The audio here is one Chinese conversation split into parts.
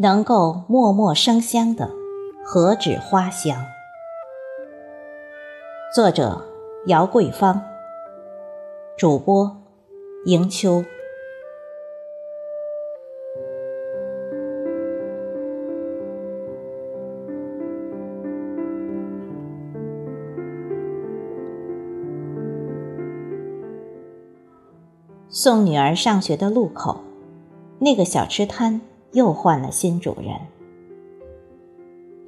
能够默默生香的，何止花香？作者：姚桂芳，主播：迎秋。送女儿上学的路口，那个小吃摊又换了新主人。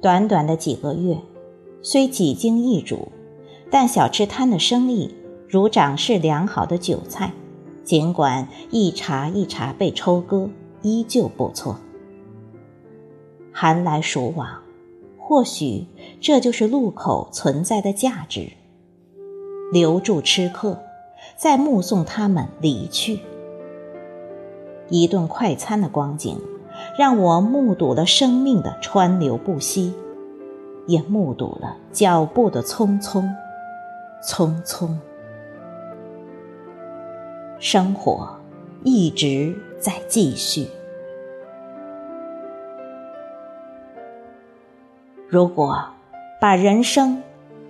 短短的几个月，虽几经易主，但小吃摊的生意如长势良好的韭菜，尽管一茬一茬被抽割，依旧不错。寒来暑往，或许这就是路口存在的价值，留住吃客。在目送他们离去，一顿快餐的光景，让我目睹了生命的川流不息，也目睹了脚步的匆匆，匆匆。生活一直在继续。如果把人生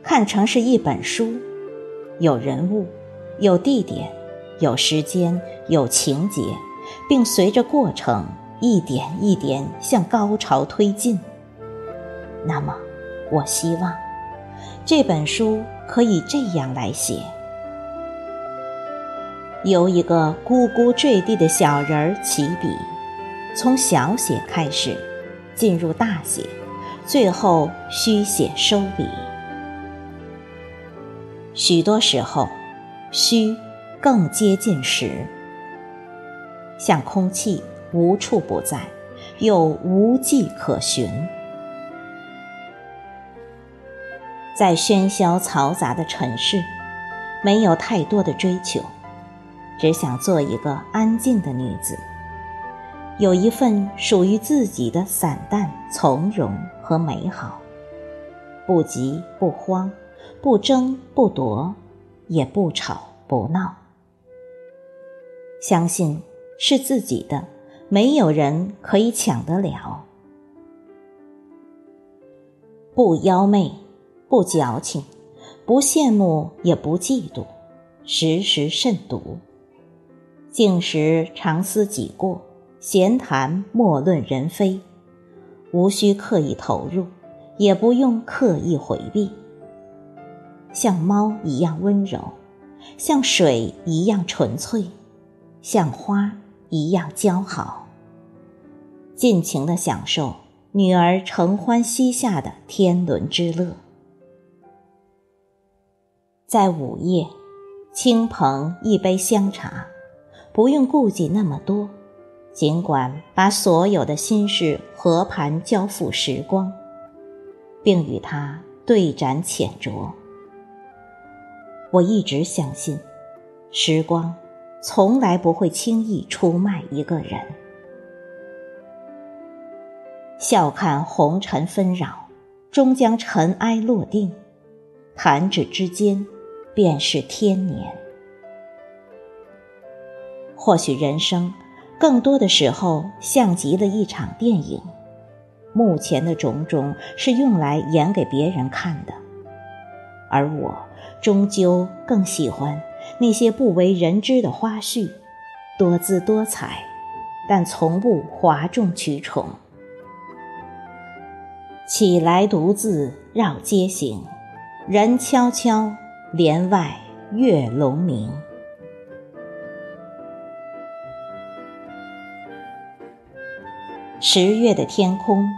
看成是一本书，有人物。有地点，有时间，有情节，并随着过程一点一点向高潮推进。那么，我希望这本书可以这样来写：由一个咕咕坠地的小人儿起笔，从小写开始，进入大写，最后虚写收笔。许多时候。虚，更接近实，像空气无处不在，又无迹可寻。在喧嚣嘈杂的尘世，没有太多的追求，只想做一个安静的女子，有一份属于自己的散淡、从容和美好，不急不慌，不争不夺。也不吵不闹，相信是自己的，没有人可以抢得了。不妖媚，不矫情，不羡慕也不嫉妒，时时慎独。静时常思己过，闲谈莫论人非，无需刻意投入，也不用刻意回避。像猫一样温柔，像水一样纯粹，像花一样姣好。尽情的享受女儿承欢膝下的天伦之乐。在午夜，轻捧一杯香茶，不用顾忌那么多，尽管把所有的心事和盘交付时光，并与他对盏浅酌。我一直相信，时光从来不会轻易出卖一个人。笑看红尘纷扰，终将尘埃落定，弹指之间，便是天年。或许人生，更多的时候像极了一场电影，目前的种种是用来演给别人看的。而我终究更喜欢那些不为人知的花絮，多姿多彩，但从不哗众取宠。起来独自绕街行，人悄悄，帘外月胧明。十月的天空，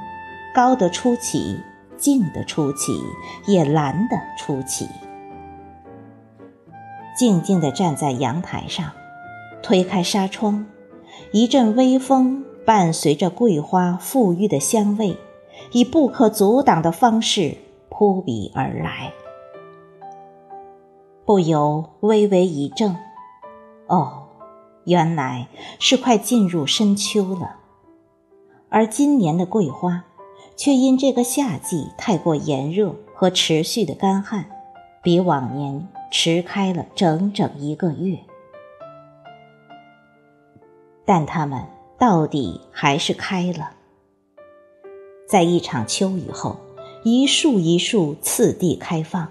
高得出奇。静的出奇，也蓝的出奇。静静地站在阳台上，推开纱窗，一阵微风伴随着桂花馥郁的香味，以不可阻挡的方式扑鼻而来，不由微微一怔。哦，原来是快进入深秋了，而今年的桂花。却因这个夏季太过炎热和持续的干旱，比往年迟开了整整一个月。但它们到底还是开了，在一场秋雨后，一树一树次第开放，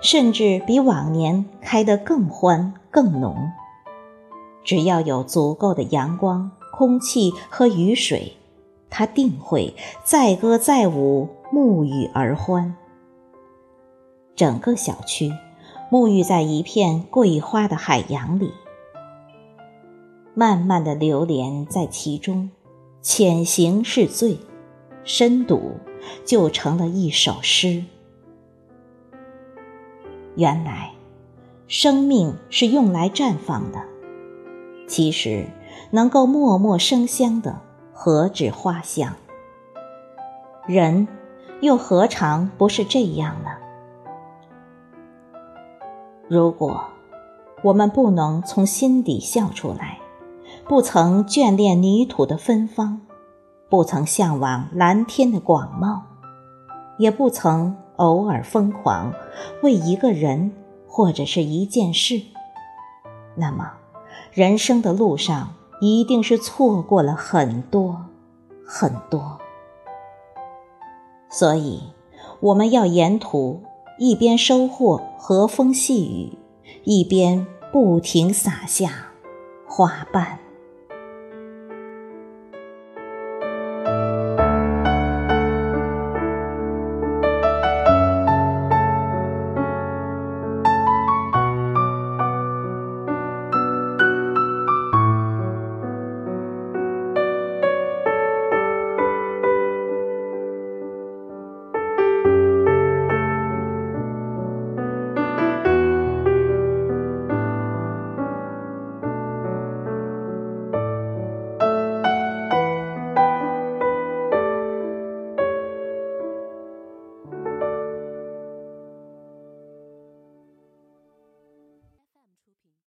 甚至比往年开得更欢更浓。只要有足够的阳光、空气和雨水，它定会载歌载舞，沐浴而欢。整个小区沐浴在一片桂花的海洋里，慢慢的流连在其中，浅行是醉，深读就成了一首诗。原来，生命是用来绽放的。其实，能够默默生香的，何止花香？人又何尝不是这样呢？如果我们不能从心底笑出来，不曾眷恋泥土的芬芳，不曾向往蓝天的广袤，也不曾偶尔疯狂为一个人或者是一件事，那么人生的路上一定是错过了很多很多。所以，我们要沿途。一边收获和风细雨，一边不停洒下花瓣。